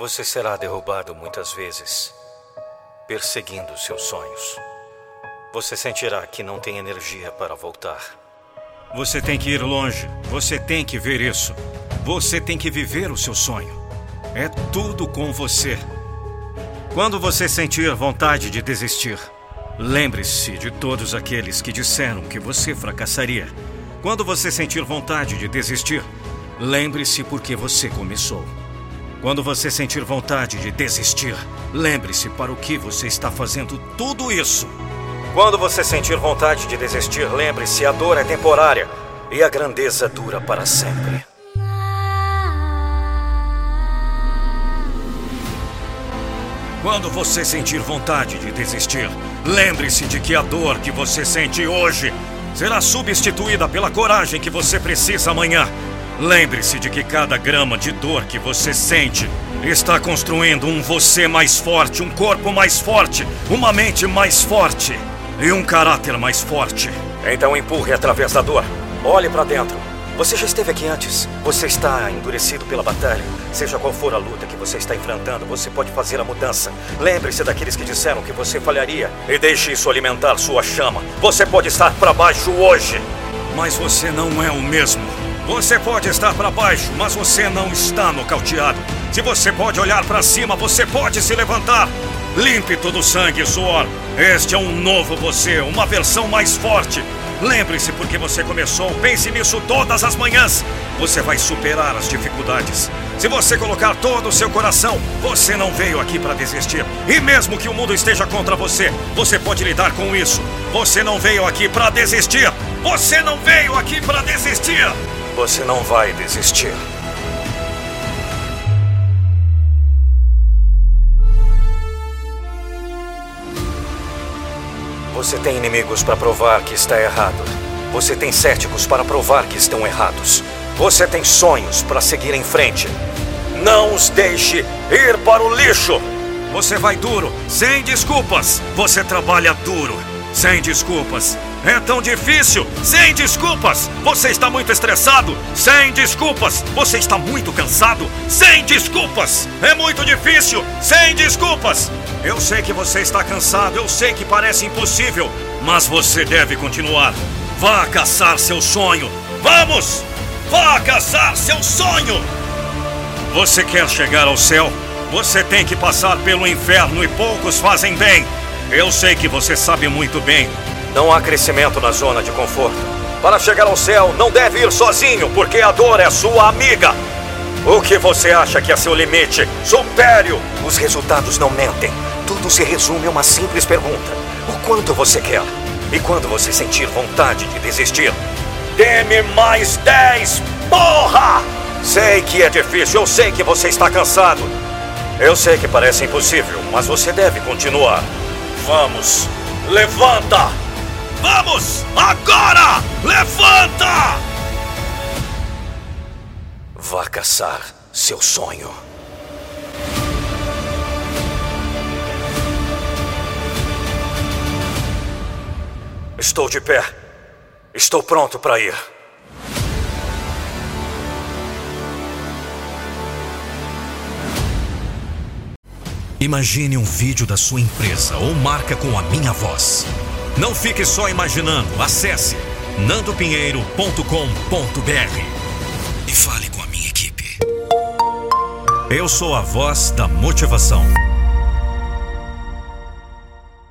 Você será derrubado muitas vezes, perseguindo seus sonhos. Você sentirá que não tem energia para voltar. Você tem que ir longe. Você tem que ver isso. Você tem que viver o seu sonho. É tudo com você. Quando você sentir vontade de desistir, lembre-se de todos aqueles que disseram que você fracassaria. Quando você sentir vontade de desistir, lembre-se porque você começou. Quando você sentir vontade de desistir, lembre-se para o que você está fazendo tudo isso. Quando você sentir vontade de desistir, lembre-se: a dor é temporária e a grandeza dura para sempre. Quando você sentir vontade de desistir, lembre-se de que a dor que você sente hoje será substituída pela coragem que você precisa amanhã. Lembre-se de que cada grama de dor que você sente está construindo um você mais forte, um corpo mais forte, uma mente mais forte e um caráter mais forte. Então empurre através da dor. Olhe para dentro. Você já esteve aqui antes. Você está endurecido pela batalha. Seja qual for a luta que você está enfrentando, você pode fazer a mudança. Lembre-se daqueles que disseram que você falharia e deixe isso alimentar sua chama. Você pode estar para baixo hoje, mas você não é o mesmo. Você pode estar para baixo, mas você não está nocauteado. Se você pode olhar para cima, você pode se levantar. Limpe todo o sangue e suor. Este é um novo você, uma versão mais forte. Lembre-se porque você começou. Pense nisso todas as manhãs. Você vai superar as dificuldades. Se você colocar todo o seu coração, você não veio aqui para desistir. E mesmo que o mundo esteja contra você, você pode lidar com isso. Você não veio aqui para desistir. Você não veio aqui para desistir. Você não vai desistir. Você tem inimigos para provar que está errado. Você tem céticos para provar que estão errados. Você tem sonhos para seguir em frente. Não os deixe ir para o lixo. Você vai duro, sem desculpas. Você trabalha duro, sem desculpas. É tão difícil, sem desculpas. Você está muito estressado, sem desculpas. Você está muito cansado, sem desculpas. É muito difícil, sem desculpas. Eu sei que você está cansado, eu sei que parece impossível, mas você deve continuar. Vá caçar seu sonho. Vamos! Vá caçar seu sonho! Você quer chegar ao céu? Você tem que passar pelo inferno e poucos fazem bem. Eu sei que você sabe muito bem. Não há crescimento na zona de conforto. Para chegar ao céu, não deve ir sozinho, porque a dor é sua amiga. O que você acha que é seu limite? Supério! Os resultados não mentem. Tudo se resume a uma simples pergunta: O quanto você quer? E quando você sentir vontade de desistir, dê-me mais 10, porra! Sei que é difícil, eu sei que você está cansado. Eu sei que parece impossível, mas você deve continuar. Vamos, levanta! Vamos! Agora! Levanta! Vá caçar seu sonho. Estou de pé. Estou pronto para ir. Imagine um vídeo da sua empresa ou marca com a minha voz. Não fique só imaginando. Acesse nandopinheiro.com.br e fale com a minha equipe. Eu sou a voz da motivação.